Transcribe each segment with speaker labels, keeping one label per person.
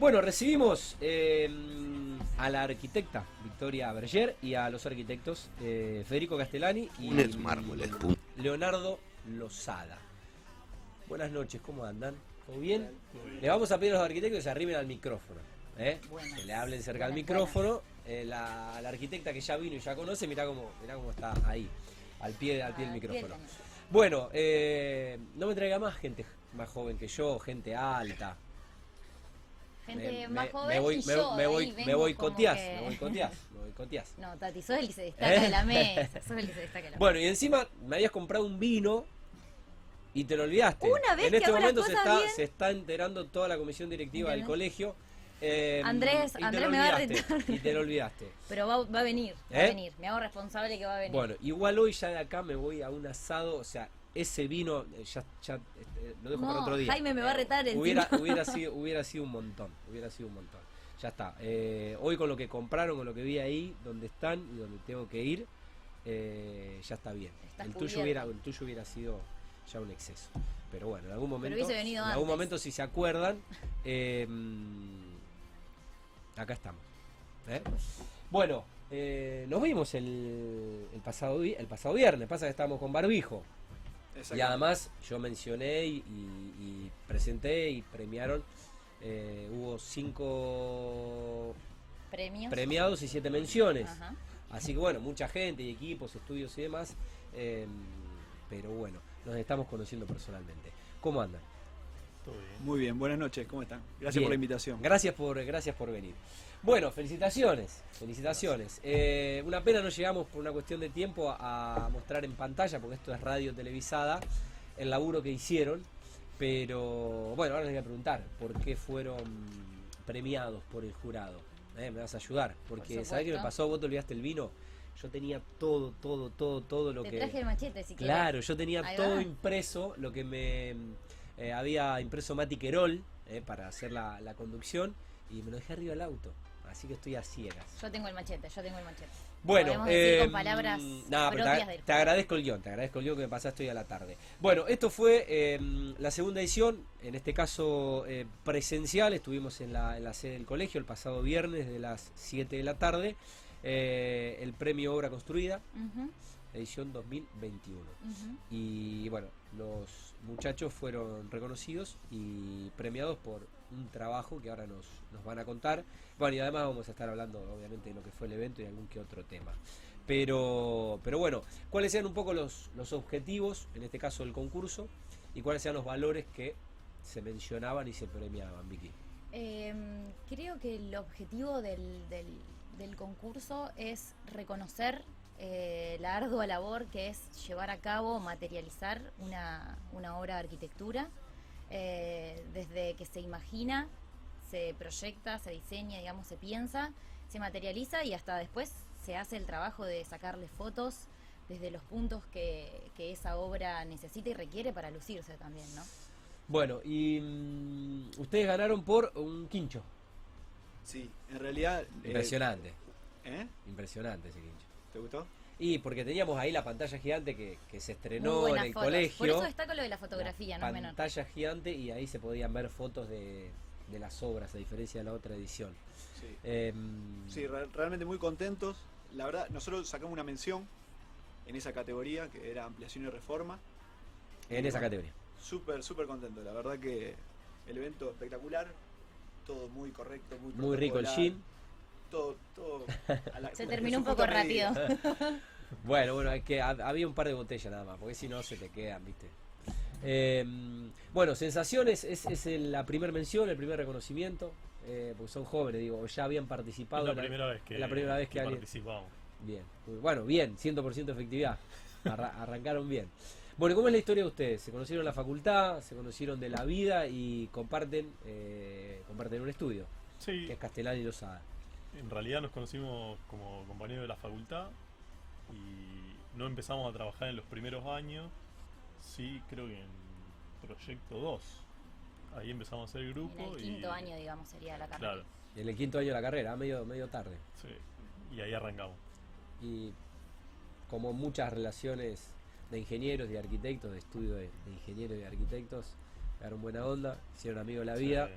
Speaker 1: Bueno, recibimos eh, a la arquitecta Victoria Berger y a los arquitectos eh, Federico Castellani y. Leonardo Lozada. Buenas noches, ¿cómo andan? ¿Todo bien? Le vamos a pedir a los arquitectos que se arriben al micrófono. ¿eh? Que le hablen cerca al micrófono. Eh, la, la arquitecta que ya vino y ya conoce, mirá cómo, mirá cómo está ahí, al pie, al pie del micrófono. Bueno, eh, no me traiga más gente más joven que yo, gente alta.
Speaker 2: Gente
Speaker 1: Me-
Speaker 2: más
Speaker 1: me-
Speaker 2: joven
Speaker 1: me voy,
Speaker 2: y
Speaker 1: me,
Speaker 2: yo.
Speaker 1: me
Speaker 2: de
Speaker 1: voy, me voy coteás,
Speaker 2: que-
Speaker 1: me voy coteás, me voy.
Speaker 2: No, Tati, sos el que se destaca
Speaker 1: ¿Eh?
Speaker 2: de la mesa. Sos el que se destaca de la
Speaker 1: Bueno, y encima me habías comprado un vino y te lo olvidaste.
Speaker 2: Una vez
Speaker 1: en este momento se está,
Speaker 2: bien.
Speaker 1: se está enterando toda la comisión directiva del colegio. eh,
Speaker 2: Andrés- Andrés me va a retar.
Speaker 1: Y te lo olvidaste.
Speaker 2: Pero va, va a venir, va
Speaker 1: ¿Eh?
Speaker 2: a venir. Me hago responsable que va a venir.
Speaker 1: Bueno, igual hoy ya de acá me voy a un asado, o sea, ese vino eh, ya, ya este, lo dejo
Speaker 2: No,
Speaker 1: para otro día.
Speaker 2: Jaime me va a retar encima.
Speaker 1: Hubiera, hubiera, sido, hubiera sido un montón, hubiera sido un montón. Ya está. eh, hoy con lo que compraron, con lo que vi ahí, donde están y donde tengo que ir, eh, ya está bien.
Speaker 2: Estás
Speaker 1: El tuyo,
Speaker 2: cubierto.
Speaker 1: hubiera, el tuyo hubiera sido ya un exceso. Pero bueno, en algún momento, en algún
Speaker 2: antes.
Speaker 1: momento si se acuerdan, eh, mm, acá estamos. Bueno, nos vimos el, el pasado el pasado viernes, pasa que estábamos con barbijo. Y además yo mencioné y, y- y presenté y premiaron, eh, hubo cinco
Speaker 2: Premios.
Speaker 1: premiados y siete menciones.
Speaker 2: Ajá.
Speaker 1: Así que bueno, mucha gente y equipos, estudios y demás. eh, pero bueno, nos estamos conociendo personalmente. ¿Cómo andan?
Speaker 3: Todo bien.
Speaker 4: Muy bien, buenas noches, ¿cómo están? Gracias
Speaker 1: Bien.
Speaker 4: por la invitación.
Speaker 1: Gracias por, gracias por venir. Bueno, felicitaciones, felicitaciones. Eh, una pena no llegamos por una cuestión de tiempo a, a mostrar en pantalla, porque esto es radio televisada, el laburo que hicieron. Pero bueno, ahora les voy a preguntar, ¿por qué fueron premiados por el jurado? Eh, me vas a ayudar, porque
Speaker 2: Por
Speaker 1: ¿sabés qué me pasó? Vos te olvidaste el vino. Yo tenía todo, todo, todo, todo lo
Speaker 2: Te
Speaker 1: que...
Speaker 2: traje el machete si quieres.
Speaker 1: Claro, yo tenía
Speaker 2: Ahí
Speaker 1: todo
Speaker 2: va.
Speaker 1: impreso, lo que me eh, había impreso Mati Querol eh, para hacer la, la conducción y me lo dejé arriba del auto. Así que estoy a ciegas.
Speaker 2: Yo tengo el machete, yo tengo el machete.
Speaker 1: Bueno,
Speaker 2: decir con
Speaker 1: em,
Speaker 2: palabras
Speaker 1: pero
Speaker 2: propias
Speaker 1: te, agradezco el guion, te agradezco el guion que me pasaste hoy a la tarde. Bueno, esto fue em, la segunda edición, en este caso eh, presencial, estuvimos en la, en la sede del colegio el pasado viernes de las 7 de la tarde, eh, el premio Obra Construida, edición 2021.
Speaker 2: ujú.
Speaker 1: Y bueno, los muchachos fueron reconocidos y premiados por un trabajo que ahora nos, nos van a contar. Bueno, y además vamos a estar hablando obviamente de lo que fue el evento y algún que otro tema. Pero, pero bueno, ¿cuáles sean un poco los, los objetivos, en este caso del concurso, y cuáles sean los valores que se mencionaban y se premiaban, Vicky?
Speaker 2: Em, creo que el objetivo del, del- concurso es reconocer eh, la ardua labor que es llevar a cabo, materializar una, una obra de arquitectura, eh, desde que se imagina, se proyecta, se diseña, digamos, se piensa, se materializa y hasta después se hace el trabajo de sacarle fotos desde los puntos que, que esa obra necesita y requiere para lucirse también, ¿no?
Speaker 1: Bueno, y mm, ustedes ganaron por un quincho.
Speaker 4: Sí, en realidad... eh,
Speaker 1: Impresionante,
Speaker 4: ¿Eh?
Speaker 1: impresionante ese quincho.
Speaker 4: ¿Te gustó?
Speaker 1: Y porque teníamos ahí la pantalla gigante que, que se estrenó en el
Speaker 2: fotos.
Speaker 1: colegio.
Speaker 2: Por eso destaco lo de la fotografía, no
Speaker 1: la
Speaker 2: es menor.
Speaker 1: pantalla gigante y ahí se podían ver fotos de, de las obras, a diferencia de la otra edición.
Speaker 4: Sí.
Speaker 1: Em,
Speaker 4: Sí, re- realmente muy contentos. La verdad, nosotros sacamos una mención en esa categoría, que era ampliación y reforma.
Speaker 1: en esa categoría.
Speaker 4: Súper, súper contento. La verdad que el evento espectacular, todo muy correcto, muy
Speaker 1: Muy rico el gin.
Speaker 4: Todo, todo. a la-
Speaker 2: Se terminó un poco rápido.
Speaker 1: Bueno, bueno, es que hab- había un par de botellas nada más, porque si no se te quedan, ¿viste? Em, bueno, sensaciones, es, la primera mención, el primer reconocimiento, eh, porque son jóvenes, digo, ya habían participado.
Speaker 3: Es la primera vez que,
Speaker 1: es la primera vez que alguien-
Speaker 3: participamos.
Speaker 1: Bien, bueno, bien, 100% efectividad. Arra- arrancaron bien. Bueno, ¿cómo es la historia de ustedes? Se conocieron en la facultad, se conocieron de la vida y comparten eh, comparten un estudio,
Speaker 3: Sí,
Speaker 1: que es Castellani y Lozada.
Speaker 3: En realidad nos conocimos como compañeros de la facultad y no empezamos a trabajar en los primeros años. Sí, creo que en proyecto 2. Ahí empezamos a hacer el grupo.
Speaker 2: En el
Speaker 3: y,
Speaker 2: quinto año, digamos, sería la carrera.
Speaker 3: Claro,
Speaker 1: En el quinto año de la carrera, medio, medio tarde.
Speaker 3: sí. Y ahí arrancamos.
Speaker 1: Y como muchas relaciones de ingenieros y arquitectos, de estudio de, de ingenieros y arquitectos, pegaron buena onda, hicieron amigos de la vida.
Speaker 3: Sí.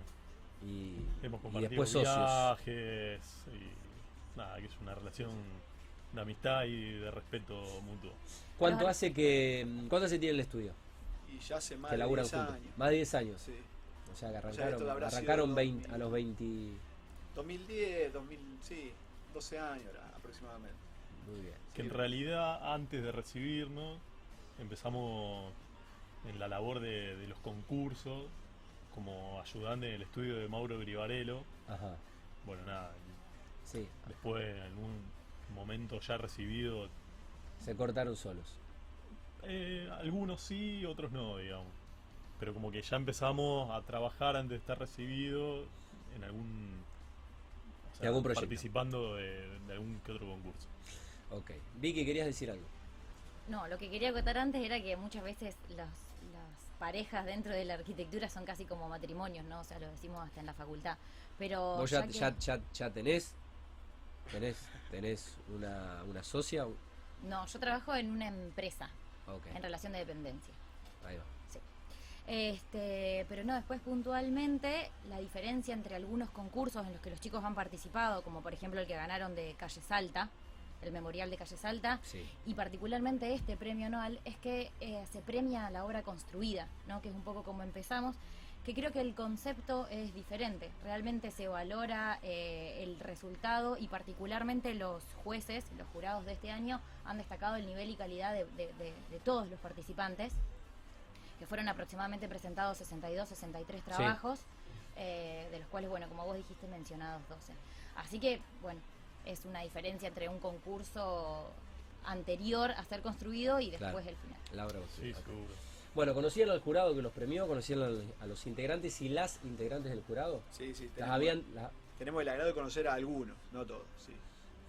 Speaker 1: Y,
Speaker 3: Hemos
Speaker 1: y
Speaker 3: compartido
Speaker 1: después socios.
Speaker 3: viajes y nada, que es una relación de amistad y de respeto mutuo.
Speaker 1: ¿Cuánto hace que cuánto hace tiene el estudio?
Speaker 4: Y ya hace más
Speaker 1: que
Speaker 4: de
Speaker 1: laburan
Speaker 4: 10
Speaker 1: juntos.
Speaker 4: años.
Speaker 1: Más de 10 años.
Speaker 4: Sí.
Speaker 1: O sea que arrancaron, arrancaron
Speaker 4: 2000.
Speaker 1: 20 a los 20.
Speaker 4: 2010, 2000, sí, 12 años aproximadamente.
Speaker 1: Muy bien.
Speaker 3: Que en
Speaker 4: Sí.
Speaker 3: realidad antes de recibirnos empezamos en la labor de, de los concursos como ayudante en el estudio de Mauro Grivarello.
Speaker 1: Ajá.
Speaker 3: Bueno, nada,
Speaker 1: Sí,
Speaker 3: después en algún momento ya recibido,
Speaker 1: se cortaron solos.
Speaker 3: eh, algunos sí, otros no, digamos. Pero como que ya empezamos a trabajar antes de estar recibido en algún... o
Speaker 1: En algún proyecto.
Speaker 3: Participando de, de algún que otro concurso.
Speaker 1: Ok. Vicky, querías decir algo.
Speaker 2: No, lo que quería acotar antes era que muchas veces las parejas dentro de la arquitectura son casi como matrimonios, ¿no? O sea, lo decimos hasta en la facultad. Pero
Speaker 1: Vos ya,
Speaker 2: ya que-
Speaker 1: ya, ya, ya tenés, tenés, tenés una, una socia.
Speaker 2: No, yo trabajo en una empresa, en relación de dependencia.
Speaker 1: ahí va.
Speaker 2: Este, pero no, después puntualmente la diferencia entre algunos concursos en los que los chicos han participado, como por ejemplo el que ganaron de Calle Salta, el memorial de Calle Salta,
Speaker 1: Sí.
Speaker 2: y particularmente este premio anual, es que eh, se premia la obra construida, ¿no? que es un poco como empezamos, que creo que el concepto es diferente. Realmente se valora eh, el resultado y particularmente los jueces, los jurados de este año, han destacado el nivel y calidad de, de- de- de todos los participantes, que fueron aproximadamente presentados 62, 63 trabajos, eh, de los cuales, bueno, como vos dijiste, mencionados 12. Así que, bueno, es una diferencia entre un concurso anterior a ser construido y después
Speaker 1: Claro.
Speaker 2: el final.
Speaker 1: Laura.
Speaker 3: Sí, seguro.
Speaker 1: Bueno, ¿conocían al jurado que los premió? ¿Conocían al- a los integrantes y las integrantes del jurado?
Speaker 4: Sí, sí,
Speaker 1: Las
Speaker 4: tenemos,
Speaker 1: habían, la-
Speaker 4: tenemos el agrado de conocer a algunos, no todos, sí.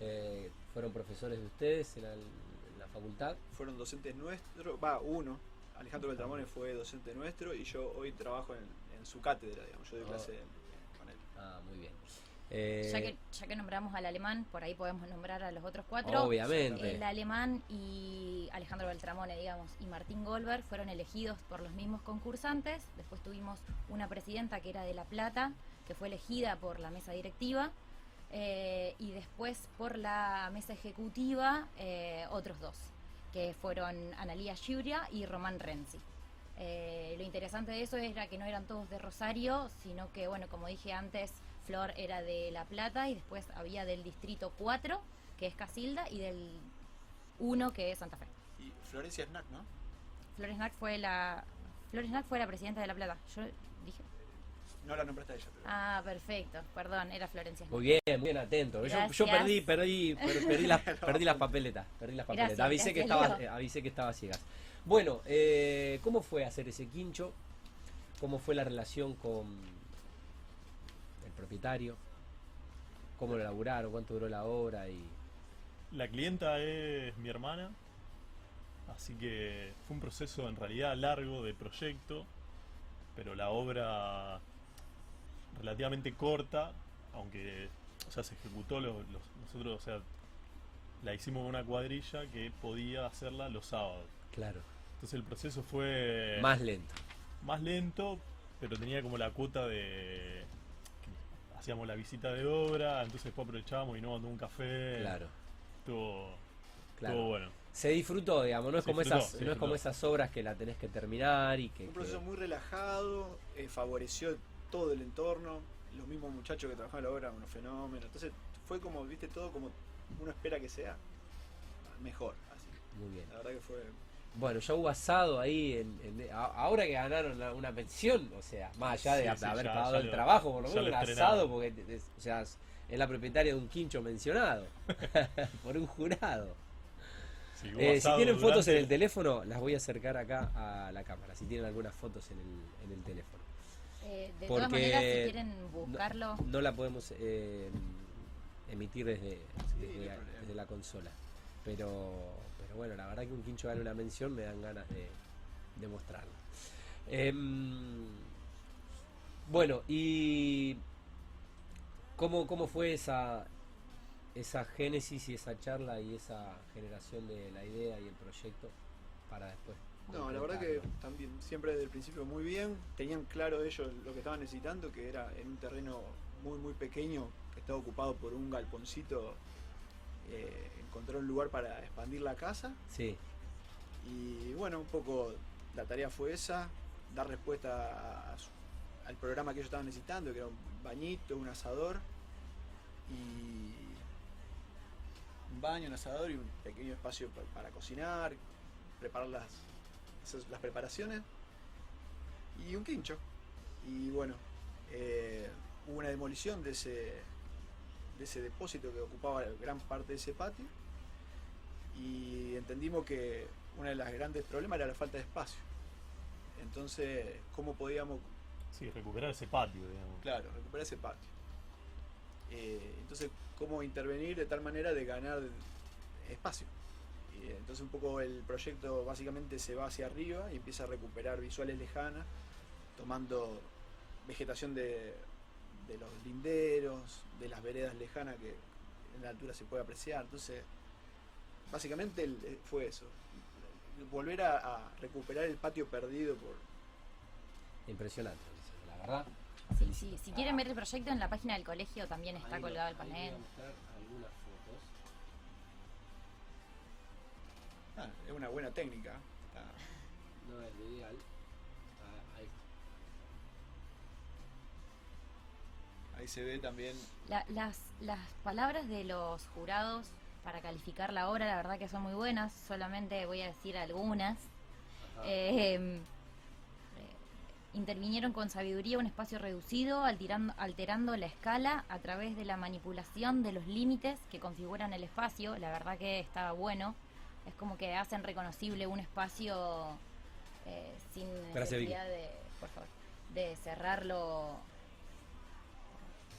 Speaker 1: eh, fueron profesores de ustedes en la, en la facultad.
Speaker 4: Fueron docentes nuestros, va, uno, Alejandro Beltramone fue docente nuestro y yo hoy trabajo en, en su cátedra, digamos, yo doy
Speaker 1: Oh.
Speaker 4: clase en- con él.
Speaker 1: Ah, muy bien. Eh,
Speaker 2: Ya que, ya que nombramos al alemán, por ahí podemos nombrar a los otros cuatro.
Speaker 1: obviamente.
Speaker 2: El alemán y Alejandro Beltramone, digamos, y Martín Goldberg fueron elegidos por los mismos concursantes. Después tuvimos una presidenta que era de La Plata, que fue elegida por la mesa directiva. eh, y después por la mesa ejecutiva, eh, otros dos, que fueron Analía Giuria y Román Renzi. Lo interesante de eso era que no eran todos de Rosario, sino que, bueno, como dije antes, Flor era de La Plata y después había del distrito 4, que es Casilda, y del 1, que es Santa Fe.
Speaker 4: Y Florencia Snack, ¿no?
Speaker 2: Flor Snack fue la Flor Snack fue la presidenta de La Plata. Yo dije.
Speaker 4: No la nombraste a ella, pero...
Speaker 2: Ah, perfecto. Perdón, era Florencia Snack.
Speaker 1: Muy bien, muy bien atento. Yo, perdí, perdí, per- perdí, las, perdí las papeletas. Perdí las papeletas.
Speaker 2: Gracias,
Speaker 1: avisé, que estaba, eh, avisé que estaba ciegas. Bueno, eh, ¿cómo fue hacer ese quincho? ¿Cómo fue la relación con propietario? ¿Cómo lo elaboraron? ¿Cuánto duró la obra? Y
Speaker 3: La clienta es mi hermana, así que fue un proceso en realidad largo de proyecto, pero la obra relativamente corta, aunque o sea, se ejecutó nosotros, o sea, la hicimos una cuadrilla que podía hacerla los sábados.
Speaker 1: claro,
Speaker 3: Entonces el proceso fue
Speaker 1: más lento.
Speaker 3: más lento, pero tenía como la cuota de hacíamos la visita de obra, entonces después aprovechábamos y nos tomamos un café.
Speaker 1: Claro,
Speaker 3: Estuvo,
Speaker 1: claro.
Speaker 3: estuvo bueno.
Speaker 1: Se disfrutó, digamos, no es
Speaker 3: Se
Speaker 1: como
Speaker 3: disfrutó,
Speaker 1: esas, no es como esas obras que la tenés que terminar y que,
Speaker 4: Un
Speaker 1: que-
Speaker 4: proceso muy relajado, eh, favoreció todo el entorno, los mismos muchachos que trabajaban la obra, unos fenómenos. Entonces fue como, viste, todo como uno espera que sea mejor. Así.
Speaker 1: muy bien.
Speaker 4: La verdad que fue...
Speaker 1: Bueno, ya hubo asado ahí, en, en- a- ahora que ganaron la- una pensión, o sea, más allá de
Speaker 3: Sí,
Speaker 1: ha-
Speaker 3: sí,
Speaker 1: haber
Speaker 3: ya-
Speaker 1: pagado
Speaker 3: ya
Speaker 1: el
Speaker 3: lo-
Speaker 1: trabajo, por lo menos un asado, porque es, o sea, es la propietaria de un quincho mencionado por un jurado.
Speaker 3: Sí, hubo
Speaker 1: Eh, si tienen fotos en el teléfono, las voy a acercar acá a la cámara, si tienen algunas fotos en el, en el teléfono.
Speaker 2: Eh, de
Speaker 1: Porque
Speaker 2: todas maneras, si quieren buscarlo,
Speaker 1: No la podemos eh, emitir desde la consola. Pero, pero bueno, la verdad que un quincho gane una mención me dan ganas de, de mostrarlo. Em, bueno, y ¿cómo, cómo fue esa, esa génesis y esa charla y esa generación de la idea y el proyecto para después
Speaker 4: No, la verdad que también, siempre desde el principio muy bien. Tenían claro ellos lo que estaban necesitando, que era en un terreno muy, muy pequeño, que estaba ocupado por un galponcito, eh, encontrar un lugar para expandir la casa.
Speaker 1: Sí,
Speaker 4: Y bueno, un poco la tarea fue esa, dar respuesta a su- al programa que ellos estaban necesitando, que era un bañito, un asador y un baño, un asador y un pequeño espacio pa- para cocinar, preparar las, las preparaciones y un quincho. Y bueno, eh, hubo una demolición de ese, de ese depósito que ocupaba gran parte de ese patio y entendimos que uno de los grandes problemas era la falta de espacio. Entonces, ¿cómo podíamos,
Speaker 3: Sí, recuperar ese patio, digamos.
Speaker 4: claro, recuperar ese patio? Eh, entonces, ¿cómo intervenir de tal manera de ganar espacio? Y entonces un poco el proyecto básicamente se va hacia arriba y empieza a recuperar visuales lejanas, tomando vegetación de, de los linderos, de las veredas lejanas que en la altura se puede apreciar. Entonces, básicamente el- eh, fue eso. Volver a, a recuperar el patio perdido por...
Speaker 1: impresionante, la verdad.
Speaker 2: Sí, sí, si quieren ver el proyecto en la página del colegio también está
Speaker 1: Ahí
Speaker 2: colgado el
Speaker 1: ahí voy a
Speaker 2: panel.
Speaker 1: mostrar algunas fotos.
Speaker 4: Ah, es una buena técnica. Está-
Speaker 1: No es lo ideal. Ah, ahí.
Speaker 4: ahí se ve también
Speaker 2: La- las, las palabras de los jurados para calificar la obra, la verdad que son muy buenas, solamente voy a decir algunas.
Speaker 1: Ajá.
Speaker 2: Eh, intervinieron con sabiduría un espacio reducido, alterando, alterando la escala a través de la manipulación de los límites que configuran el espacio. La verdad que está bueno. Es como que hacen reconocible un espacio eh, sin
Speaker 1: Gracias,
Speaker 2: necesidad de, por favor, de cerrarlo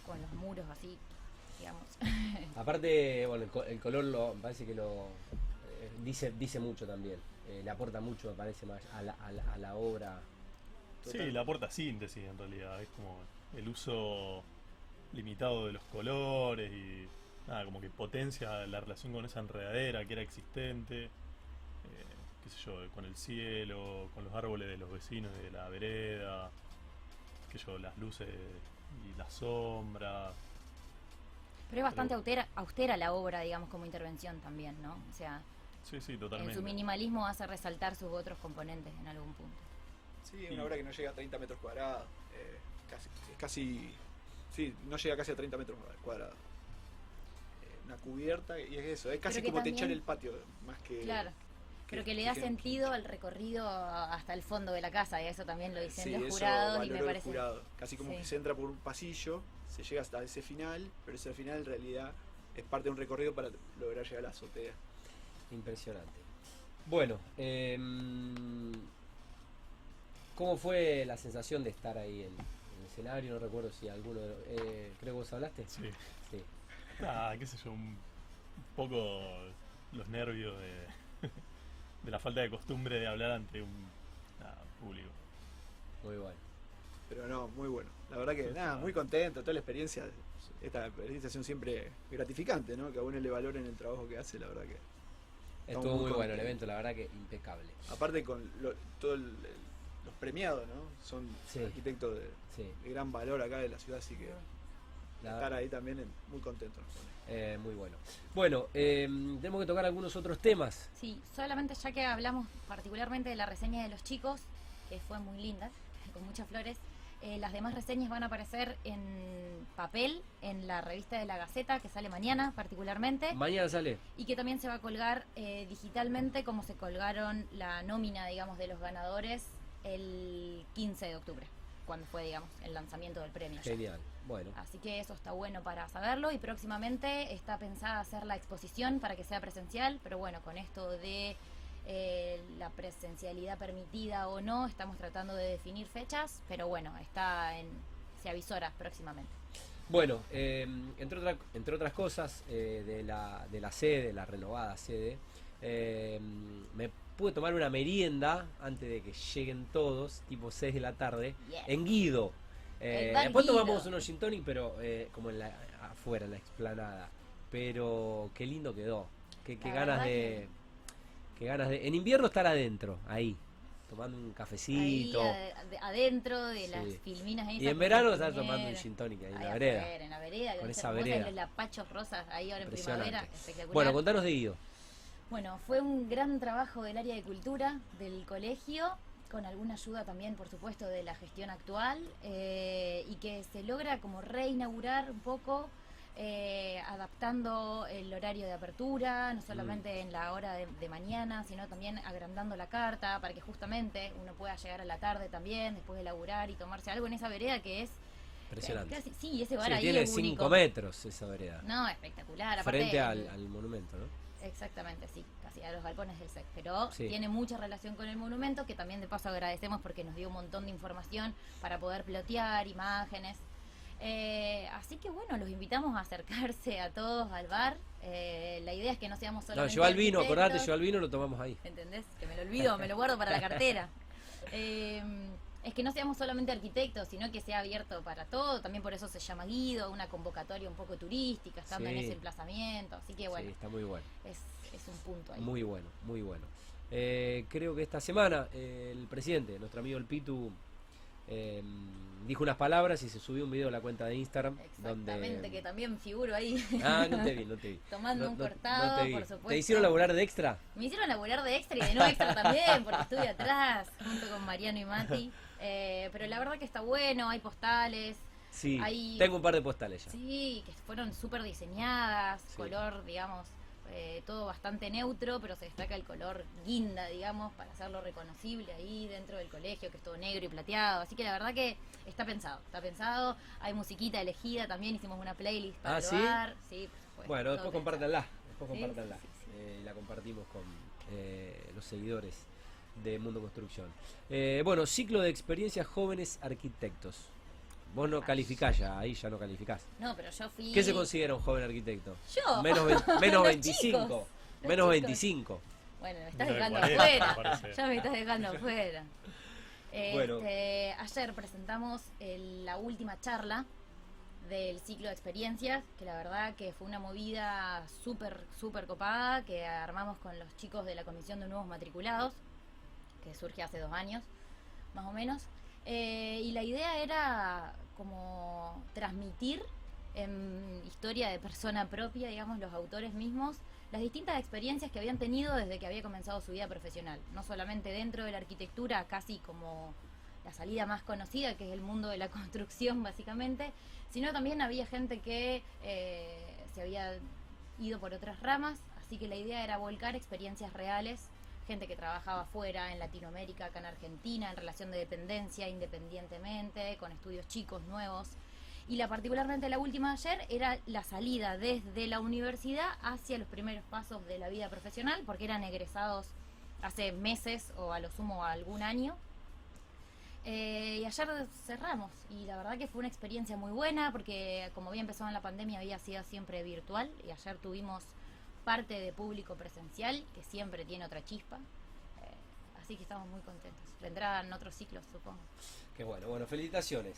Speaker 2: con los muros así, digamos.
Speaker 1: Aparte, bueno, el, co- el color lo, me parece que lo eh, dice dice mucho también. Eh, le aporta mucho, me parece, más a la, a la, a la obra.
Speaker 3: Sí, le aporta síntesis en realidad. Es como el uso limitado de los colores y nada, como que potencia la relación con esa enredadera que era existente. eh, qué sé yo, con el cielo, con los árboles de los vecinos de la vereda, qué sé yo, las luces y las sombras.
Speaker 2: Pero es bastante
Speaker 3: Pero-
Speaker 2: austera, austera la obra, digamos, como intervención también, ¿no? O sea,
Speaker 3: Sí, sí,
Speaker 2: en
Speaker 3: totalmente.
Speaker 2: su minimalismo hace resaltar sus otros componentes en algún punto.
Speaker 4: Sí, es una obra que no llega a 30 metros cuadrados. eh, casi, es casi. Sí, no llega casi a 30 metros cuadrados. Eh, una cubierta, y es eso, es casi como techar
Speaker 2: también-
Speaker 4: el patio, más que.
Speaker 2: Claro, pero que le da sentido al recorrido hasta el fondo de la casa, y eso también lo dicen
Speaker 4: Sí,
Speaker 2: los
Speaker 4: eso
Speaker 2: jurados, y me parece...
Speaker 4: jurado. Casi como
Speaker 2: Sí.
Speaker 4: que se entra por un pasillo, se llega hasta ese final, pero ese final en realidad es parte de un recorrido para lograr llegar a la azotea.
Speaker 1: Impresionante. Bueno, em, ¿cómo fue la sensación de estar ahí en, en el escenario? No recuerdo si alguno de los- eh, creo que vos hablaste.
Speaker 3: Sí.
Speaker 1: Sí.
Speaker 3: Ah, qué sé yo, un poco los nervios de, de la falta de costumbre de hablar ante un nada, público.
Speaker 1: Muy bueno.
Speaker 4: Pero no, muy bueno. La verdad que nada, muy contento, toda la experiencia. Esta experiencia siempre gratificante, ¿no? Que a uno le valoren el trabajo que hace, la verdad que.
Speaker 1: Estuvo
Speaker 4: muy
Speaker 1: muy bueno el
Speaker 4: contentos.
Speaker 1: evento, la verdad que impecable.
Speaker 4: Aparte con lo- todo el- el- los premiados, ¿no? Son
Speaker 1: Sí.
Speaker 4: arquitectos de,
Speaker 1: Sí,
Speaker 4: de gran valor acá de la ciudad, así que
Speaker 1: la-
Speaker 4: estar ahí también muy contento.
Speaker 1: Eh, muy bueno. Bueno, em, tenemos que tocar algunos otros temas.
Speaker 2: Sí, solamente ya que hablamos particularmente de la reseña de los chicos, que fue muy linda, con muchas flores, eh, las demás reseñas van a aparecer en papel en la revista de la Gaceta, que sale mañana particularmente,
Speaker 1: Mañana sale.
Speaker 2: y que también se va a colgar eh, digitalmente como se colgaron la nómina, digamos, de los ganadores el 15 de octubre, cuando fue, digamos, el lanzamiento del premio. ya.
Speaker 1: Genial. Bueno,
Speaker 2: Así que eso está bueno para saberlo y próximamente está pensada hacer la exposición para que sea presencial, pero bueno, con esto de eh, la presencialidad permitida o no, estamos tratando de definir fechas, pero bueno, está en se avisora próximamente.
Speaker 1: Bueno, eh, entre, otra- entre otras cosas eh, de, la, de la sede, la renovada sede, eh, me pude tomar una merienda antes de que lleguen todos, tipo 6 de la tarde,
Speaker 2: Yes.
Speaker 1: en Guido. Eh, después tomamos unos gin tonic, pero eh, como en la, afuera, en la explanada. Pero qué lindo quedó. Qué, qué ganas de... Qué ganas de... En invierno estar adentro, ahí. tomando un cafecito.
Speaker 2: ade- de- adentro de las filminas esas
Speaker 1: Y en verano estás tomando un gin tonic ahí en la vereda.
Speaker 2: afuera, en la vereda,
Speaker 1: Con esa vereda.
Speaker 2: los lapachos rosas ahí ahora en primavera, espectacular.
Speaker 1: Bueno, contanos de Guido.
Speaker 2: Bueno, fue un gran trabajo del área de cultura del colegio, con alguna ayuda también, por supuesto, de la gestión actual, eh, y que se logra como reinaugurar un poco, eh, adaptando el horario de apertura, no solamente en la hora de, de mañana, sino también agrandando la carta para que justamente uno pueda llegar a la tarde también, después de laburar y tomarse algo en esa vereda que es...
Speaker 1: Impresionante.
Speaker 2: casi- sí, ese bar
Speaker 1: Sí,
Speaker 2: ahí
Speaker 1: tiene
Speaker 2: es
Speaker 1: 5
Speaker 2: único.
Speaker 1: metros esa vereda.
Speaker 2: No, espectacular. aparte
Speaker 1: Frente al monumento, ¿no?
Speaker 2: Exactamente, sí, casi a los galpones del SEC. Pero
Speaker 1: Sí.
Speaker 2: tiene mucha relación con el monumento, que también de paso agradecemos porque nos dio un montón de información para poder plotear imágenes. Eh, así que bueno, los invitamos a acercarse a todos al bar. Eh, la idea es que no seamos
Speaker 1: No,
Speaker 2: solamente.
Speaker 1: lleva el vino, acordate, lleva el vino, lo tomamos ahí.
Speaker 2: ¿Entendés? Que me lo olvido, me lo guardo para la cartera. Eh, es que no seamos solamente arquitectos, sino que sea abierto para todo. También por eso se llama Guido, una convocatoria un poco turística, estando en
Speaker 1: Sí.
Speaker 2: ese emplazamiento. Así que bueno,
Speaker 1: Sí, está muy bueno.
Speaker 2: es, es un punto ahí.
Speaker 1: Muy bueno, muy bueno. Eh, creo que esta semana eh, el presidente, nuestro amigo el Pitu, eh, dijo unas palabras y se subió un video a la cuenta de Instagram.
Speaker 2: Exactamente,
Speaker 1: donde...
Speaker 2: que también figuro ahí
Speaker 1: Ah, no te vi, no te vi.
Speaker 2: tomando
Speaker 1: No-
Speaker 2: un
Speaker 1: no-
Speaker 2: cortado, por supuesto.
Speaker 1: ¿Te hicieron laburar de extra?
Speaker 2: Me hicieron laburar de extra y de no extra también, porque estuve atrás, junto con Mariano y Mati. Eh, pero la verdad que está bueno, hay postales,
Speaker 1: Sí,
Speaker 2: Ahí-
Speaker 1: tengo un par de postales ya.
Speaker 2: sí, que fueron súper diseñadas,
Speaker 1: Sí.
Speaker 2: color, digamos, eh, todo bastante neutro, pero se destaca el color guinda, digamos, para hacerlo reconocible ahí dentro del colegio, que es todo negro y plateado. Así que la verdad que está pensado, está pensado. Hay musiquita elegida, también hicimos una playlist para
Speaker 1: Ah, ¿sí?
Speaker 2: bar. Sí, por supuesto,
Speaker 1: Bueno, después compártanla. Después compártanla. Eh, la compartimos con eh, los seguidores de Mundo Construcción. Eh, bueno, ciclo de experiencias jóvenes arquitectos. Vos no calificás ya, ahí ya no calificás.
Speaker 2: No, pero yo fui.
Speaker 1: ¿Qué se considera un joven arquitecto?
Speaker 2: Yo.
Speaker 1: Menos, menos
Speaker 2: Los
Speaker 1: 25.
Speaker 2: chicos, los
Speaker 1: menos
Speaker 2: chicos.
Speaker 1: 25.
Speaker 2: Bueno, me estás
Speaker 3: De
Speaker 2: dejando
Speaker 3: 40,
Speaker 2: afuera. Ya me estás dejando afuera.
Speaker 1: Bueno.
Speaker 2: Este, ayer presentamos el- la última charla del ciclo de experiencias, que la verdad que fue una movida súper, súper copada, que armamos con los chicos de la Comisión de Nuevos Matriculados, que surge hace dos años, más o menos. Eh, y la idea era como transmitir en historia de persona propia, digamos, los autores mismos, las distintas experiencias que habían tenido desde que había comenzado su vida profesional. No solamente dentro de la arquitectura, casi como la salida más conocida, que es el mundo de la construcción, básicamente, sino también había gente que eh, se había ido por otras ramas, así que la idea era volcar experiencias reales, gente que trabajaba afuera, en Latinoamérica, acá en Argentina, en relación de dependencia, independientemente, con estudios chicos, nuevos. Y la particularmente la última ayer era la salida desde la universidad hacia los primeros pasos de la vida profesional, porque eran egresados hace meses o a lo sumo algún año. Eh, y ayer cerramos y la verdad que fue una experiencia muy buena porque como había empezado en la pandemia había sido siempre virtual y ayer tuvimos parte de público presencial que siempre tiene otra chispa. Eh, así que estamos muy contentos. Vendrán otros ciclos, supongo.
Speaker 1: Qué bueno, bueno, felicitaciones.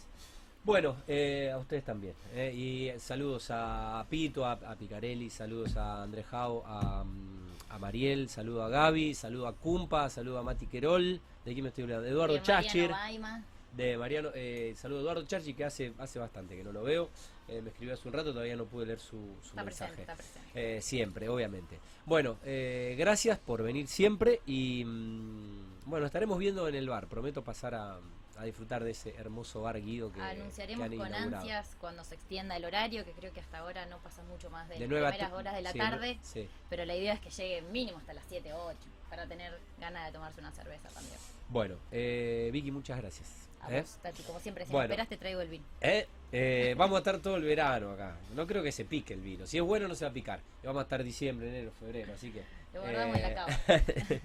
Speaker 1: Bueno, eh, a ustedes también. eh, y saludos a Pito, a, a Picarelli, saludos a André Jau, a, mm, a Mariel, saludo a Gaby, saludo a Cumpa, saludo a Mati Querol. ¿De quién me estoy hablando? Eduardo Chachir. De Mariano, eh, saludo a Eduardo Chachir, que hace, hace bastante que no lo veo. Eh, me escribió hace un rato, todavía no pude leer su, su
Speaker 2: Está
Speaker 1: mensaje.
Speaker 2: presente, está presente.
Speaker 1: Eh, siempre, obviamente. Bueno, eh, gracias por venir siempre y mm, bueno, estaremos viendo en el bar. Prometo pasar a, a disfrutar de ese hermoso bar Guido que,
Speaker 2: Anunciaremos
Speaker 1: que han
Speaker 2: con ansias cuando se extienda el horario, que creo que hasta ahora no pasa mucho más de,
Speaker 1: De
Speaker 2: las primeras horas de la
Speaker 1: sí,
Speaker 2: tarde,
Speaker 1: sí.
Speaker 2: pero la idea es que llegue mínimo hasta las 7 o 8 para tener ganas de tomarse una cerveza también.
Speaker 1: Bueno, eh, Vicky, muchas gracias.
Speaker 2: A
Speaker 1: ¿eh?
Speaker 2: vos, Tati, como siempre, si
Speaker 1: Bueno.
Speaker 2: me esperas te traigo el vino.
Speaker 1: ¿Eh? Eh, vamos a estar todo el verano acá. No creo que se pique el vino. Si es bueno, no se va a picar. Vamos a estar diciembre, enero, febrero, así que.
Speaker 2: Lo guardamos en la cava.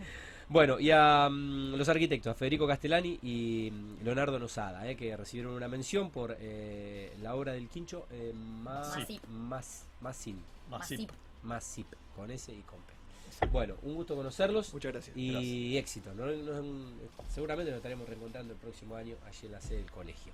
Speaker 1: Bueno, y a mm, los arquitectos, a Federico Castellani y mm, Leonardo Nosada, eh, que recibieron una mención por eh, la obra del Quincho eh, Ma-
Speaker 2: Masip.
Speaker 1: Mas- Masin,
Speaker 3: Masip.
Speaker 1: Masip, con S y con P. Bueno, un gusto conocerlos
Speaker 4: Muchas gracias.
Speaker 1: y éxito. ¿no? Nos- seguramente nos estaremos reencontrando el próximo año allí en la sede del colegio.